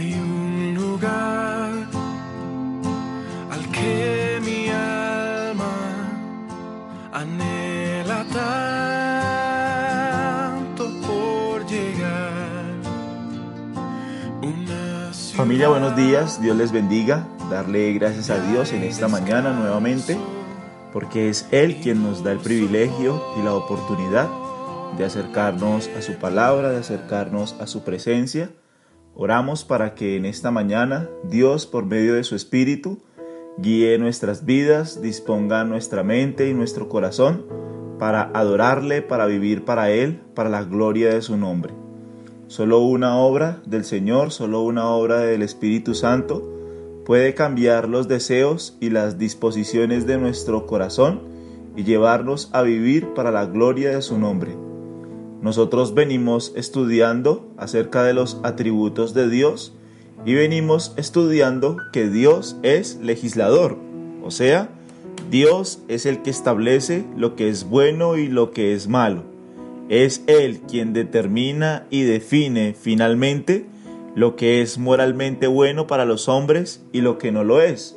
Hay un lugar al que mi alma anhela tanto por llegar. Una Familia, buenos días, Dios les bendiga. Darle gracias a Dios en esta mañana nuevamente, porque es Él quien nos da el privilegio y la oportunidad de acercarnos a su palabra, de acercarnos a su presencia. Oramos para que en esta mañana Dios, por medio de su Espíritu, guíe nuestras vidas, disponga nuestra mente y nuestro corazón para adorarle, para vivir para Él, para la gloria de su nombre. Solo una obra del Señor, solo una obra del Espíritu Santo puede cambiar los deseos y las disposiciones de nuestro corazón y llevarnos a vivir para la gloria de su nombre. Nosotros venimos estudiando acerca de los atributos de Dios y venimos estudiando que Dios es legislador, o sea, Dios es el que establece lo que es bueno y lo que es malo. Es Él quien determina y define finalmente lo que es moralmente bueno para los hombres y lo que no lo es.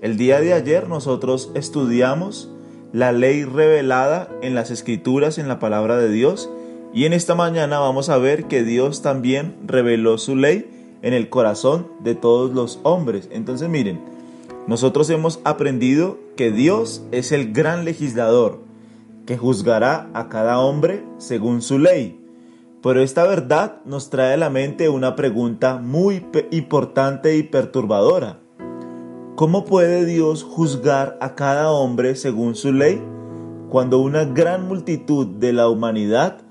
El día de ayer nosotros estudiamos la ley revelada en las escrituras, en la palabra de Dios, y en esta mañana vamos a ver que Dios también reveló su ley en el corazón de todos los hombres. Entonces miren, nosotros hemos aprendido que Dios es el gran legislador, que juzgará a cada hombre según su ley. Pero esta verdad nos trae a la mente una pregunta muy importante y perturbadora. ¿Cómo puede Dios juzgar a cada hombre según su ley cuando una gran multitud de la humanidad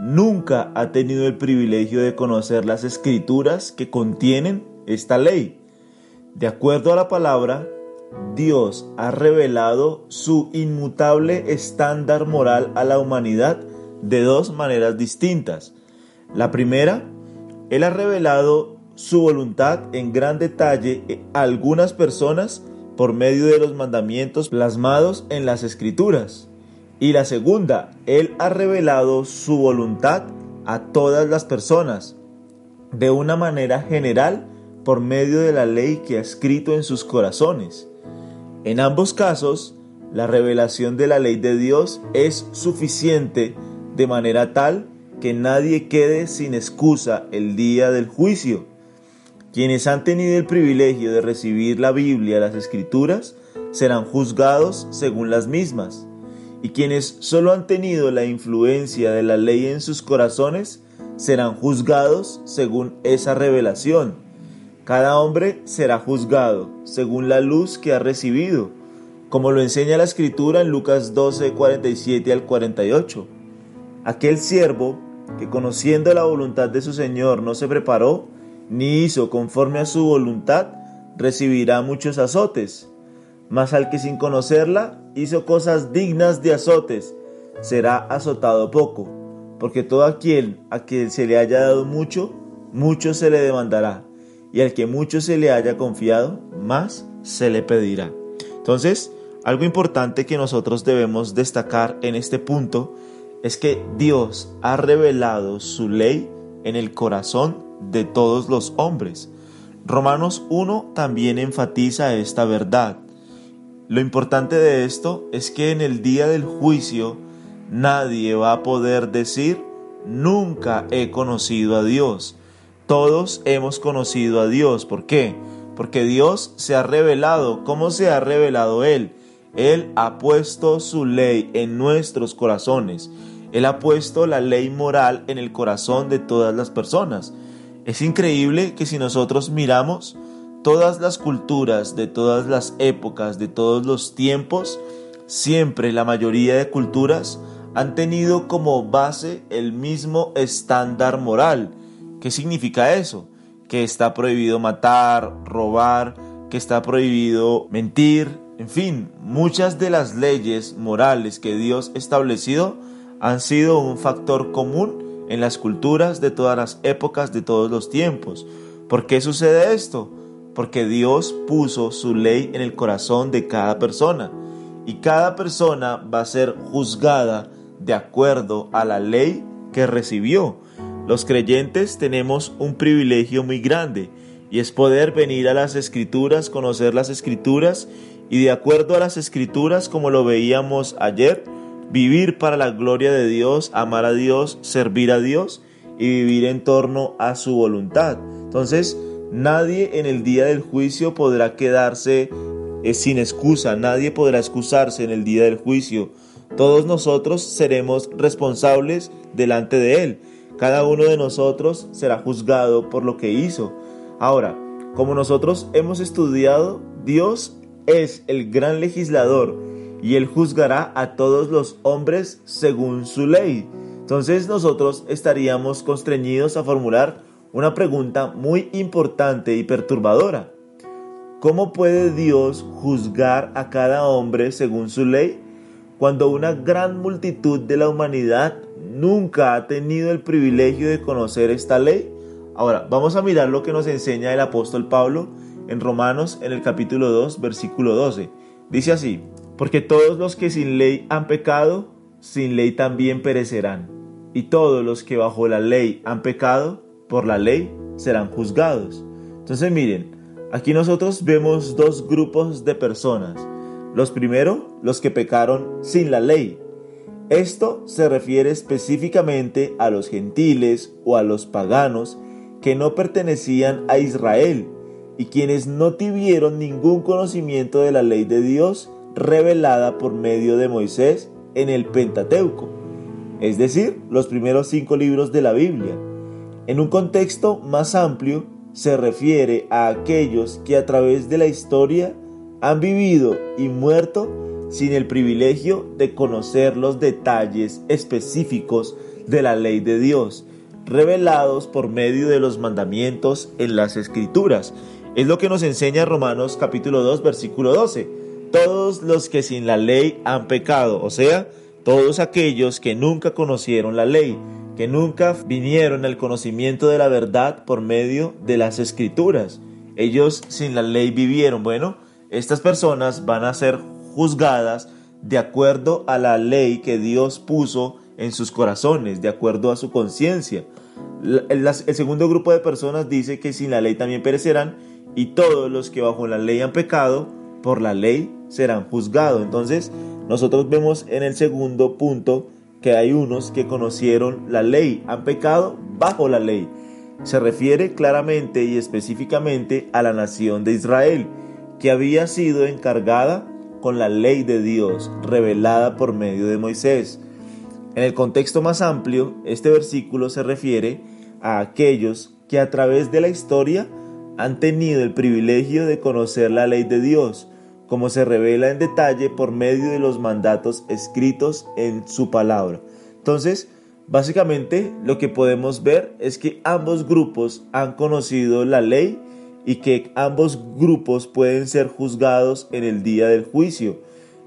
nunca ha tenido el privilegio de conocer las escrituras que contienen esta ley. De acuerdo a la palabra, Dios ha revelado su inmutable estándar moral a la humanidad de dos maneras distintas. La primera, Él ha revelado su voluntad en gran detalle a algunas personas por medio de los mandamientos plasmados en las escrituras. Y la segunda, Él ha revelado su voluntad a todas las personas de una manera general por medio de la ley que ha escrito en sus corazones. En ambos casos, la revelación de la ley de Dios es suficiente de manera tal que nadie quede sin excusa el día del juicio. Quienes han tenido el privilegio de recibir la Biblia, las Escrituras, serán juzgados según las mismas y quienes solo han tenido la influencia de la ley en sus corazones serán juzgados según esa revelación. Cada hombre será juzgado según la luz que ha recibido, como lo enseña la escritura en Lucas 12, 47 al 48. Aquel siervo que conociendo la voluntad de su Señor no se preparó, ni hizo conforme a su voluntad, recibirá muchos azotes mas al que sin conocerla hizo cosas dignas de azotes, será azotado poco, porque todo aquel a quien se le haya dado mucho, mucho se le demandará, y al que mucho se le haya confiado, más se le pedirá. Entonces, algo importante que nosotros debemos destacar en este punto es que Dios ha revelado su ley en el corazón de todos los hombres. Romanos 1 también enfatiza esta verdad. Lo importante de esto es que en el día del juicio nadie va a poder decir, nunca he conocido a Dios. Todos hemos conocido a Dios. ¿Por qué? Porque Dios se ha revelado. ¿Cómo se ha revelado Él? Él ha puesto su ley en nuestros corazones. Él ha puesto la ley moral en el corazón de todas las personas. Es increíble que si nosotros miramos, todas las culturas, de todas las épocas, de todos los tiempos, siempre la mayoría de culturas han tenido como base el mismo estándar moral. ¿Qué significa eso? Que está prohibido matar, robar, que está prohibido mentir, en fin, muchas de las leyes morales que Dios establecido han sido un factor común en las culturas de todas las épocas, de todos los tiempos. ¿Por qué sucede esto? Porque Dios puso su ley en el corazón de cada persona y cada persona va a ser juzgada de acuerdo a la ley que recibió. Los creyentes tenemos un privilegio muy grande y es poder venir a las escrituras, conocer las escrituras y de acuerdo a las escrituras, como lo veíamos ayer, vivir para la gloria de Dios, amar a Dios, servir a Dios y vivir en torno a su voluntad. Entonces, nadie en el día del juicio podrá quedarse eh, sin excusa, nadie podrá excusarse en el día del juicio. Todos nosotros seremos responsables delante de Él. Cada uno de nosotros será juzgado por lo que hizo. Ahora, como nosotros hemos estudiado, Dios es el gran legislador y Él juzgará a todos los hombres según su ley. Entonces nosotros estaríamos constreñidos a formular una pregunta muy importante y perturbadora. ¿Cómo puede Dios juzgar a cada hombre según su ley cuando una gran multitud de la humanidad nunca ha tenido el privilegio de conocer esta ley? Ahora, vamos a mirar lo que nos enseña el apóstol Pablo en Romanos en el capítulo 2, versículo 12. Dice así, porque todos los que sin ley han pecado, sin ley también perecerán. Y todos los que bajo la ley han pecado, por la ley serán juzgados. Entonces miren, aquí nosotros vemos dos grupos de personas. Los primeros, los que pecaron sin la ley. Esto se refiere específicamente a los gentiles o a los paganos que no pertenecían a Israel y quienes no tuvieron ningún conocimiento de la ley de Dios revelada por medio de Moisés en el Pentateuco, es decir, los primeros cinco libros de la Biblia. En un contexto más amplio, se refiere a aquellos que a través de la historia han vivido y muerto sin el privilegio de conocer los detalles específicos de la ley de Dios, revelados por medio de los mandamientos en las escrituras. Es lo que nos enseña Romanos capítulo 2 versículo 12. Todos los que sin la ley han pecado, o sea, todos aquellos que nunca conocieron la ley, que nunca vinieron al conocimiento de la verdad por medio de las escrituras. Ellos sin la ley vivieron. Bueno, estas personas van a ser juzgadas de acuerdo a la ley que Dios puso en sus corazones, de acuerdo a su conciencia. El, segundo grupo de personas dice que sin la ley también perecerán y todos los que bajo la ley han pecado, por la ley serán juzgados. Entonces, nosotros vemos en el segundo punto que hay unos que conocieron la ley, han pecado bajo la ley. Se refiere claramente y específicamente a la nación de Israel, que había sido encargada con la ley de Dios revelada por medio de Moisés. En el contexto más amplio, este versículo se refiere a aquellos que a través de la historia han tenido el privilegio de conocer la ley de Dios, como se revela en detalle por medio de los mandatos escritos en su palabra. Entonces, básicamente lo que podemos ver es que ambos grupos han conocido la ley y que ambos grupos pueden ser juzgados en el día del juicio.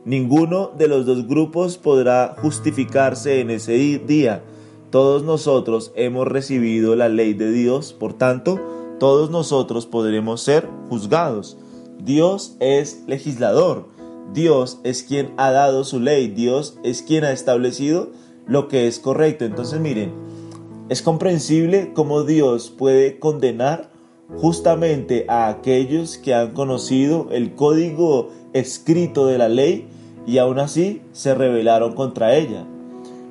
Ninguno de los dos grupos podrá justificarse en ese día. Todos nosotros hemos recibido la ley de Dios, por tanto, todos nosotros podremos ser juzgados. Dios es legislador, Dios es quien ha dado su ley, Dios es quien ha establecido lo que es correcto. Entonces miren, es comprensible cómo Dios puede condenar justamente a aquellos que han conocido el código escrito de la ley y aún así se rebelaron contra ella.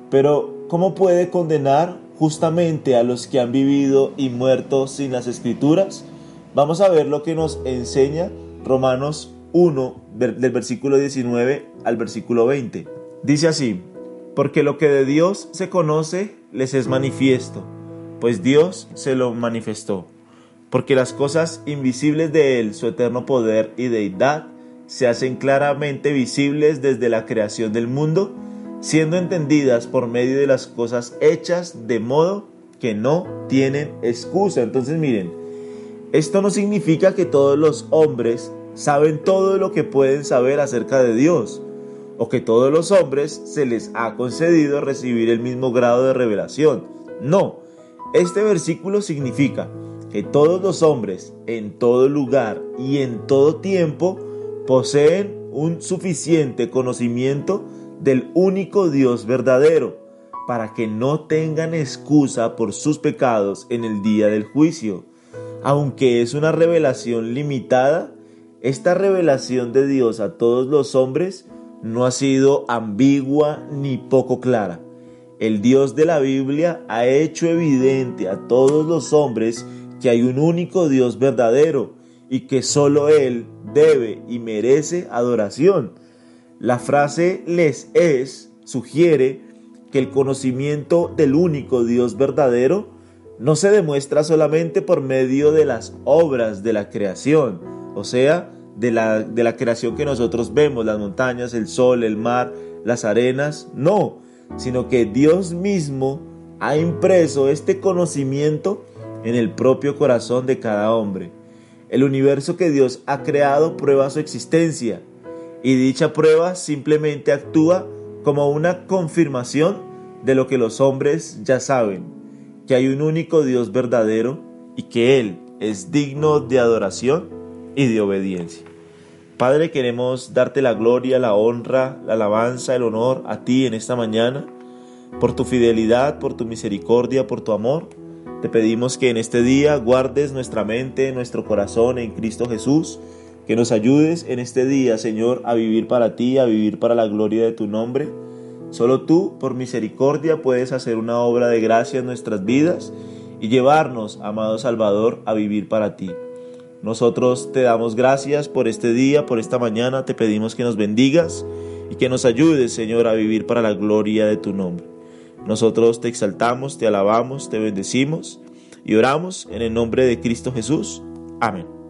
Pero, ¿cómo puede condenar justamente a los que han vivido y muerto sin las escrituras? Vamos a ver lo que nos enseña Romanos 1 del versículo 19 al versículo 20. Dice así, porque lo que de Dios se conoce les es manifiesto, pues Dios se lo manifestó porque las cosas invisibles de Él, su eterno poder y deidad, se hacen claramente visibles desde la creación del mundo, siendo entendidas por medio de las cosas hechas de modo que no tienen excusa. Entonces miren, esto no significa que todos los hombres saben todo lo que pueden saber acerca de Dios, o que todos los hombres se les ha concedido recibir el mismo grado de revelación. No, este versículo significa que todos los hombres en todo lugar y en todo tiempo poseen un suficiente conocimiento del único Dios verdadero, para que no tengan excusa por sus pecados en el día del juicio. Aunque es una revelación limitada, esta revelación de Dios a todos los hombres no ha sido ambigua ni poco clara. El Dios de la Biblia ha hecho evidente a todos los hombres que hay un único Dios verdadero y que solo Él debe y merece adoración. La frase les es sugiere que el conocimiento del único Dios verdadero no se demuestra solamente por medio de las obras de la creación, o sea, de la, de la creación que nosotros vemos, las montañas, el sol, el mar, las arenas, no, sino que Dios mismo ha impreso este conocimiento en el propio corazón de cada hombre. El universo que Dios ha creado prueba su existencia y dicha prueba simplemente actúa como una confirmación de lo que los hombres ya saben, que hay un único Dios verdadero y que Él es digno de adoración y de obediencia. Padre, queremos darte la gloria, la honra, la alabanza, el honor a ti en esta mañana, por tu fidelidad, por tu misericordia, por tu amor. Te pedimos que en este día guardes nuestra mente, nuestro corazón en Cristo Jesús, que nos ayudes en este día, Señor, a vivir para ti, a vivir para la gloria de tu nombre. Solo tú, por misericordia, puedes hacer una obra de gracia en nuestras vidas y llevarnos, amado Salvador, a vivir para ti. Nosotros te damos gracias por este día, por esta mañana, te pedimos que nos bendigas y que nos ayudes, Señor, a vivir para la gloria de tu nombre. Nosotros te exaltamos, te alabamos, te bendecimos y oramos en el nombre de Cristo Jesús. Amén.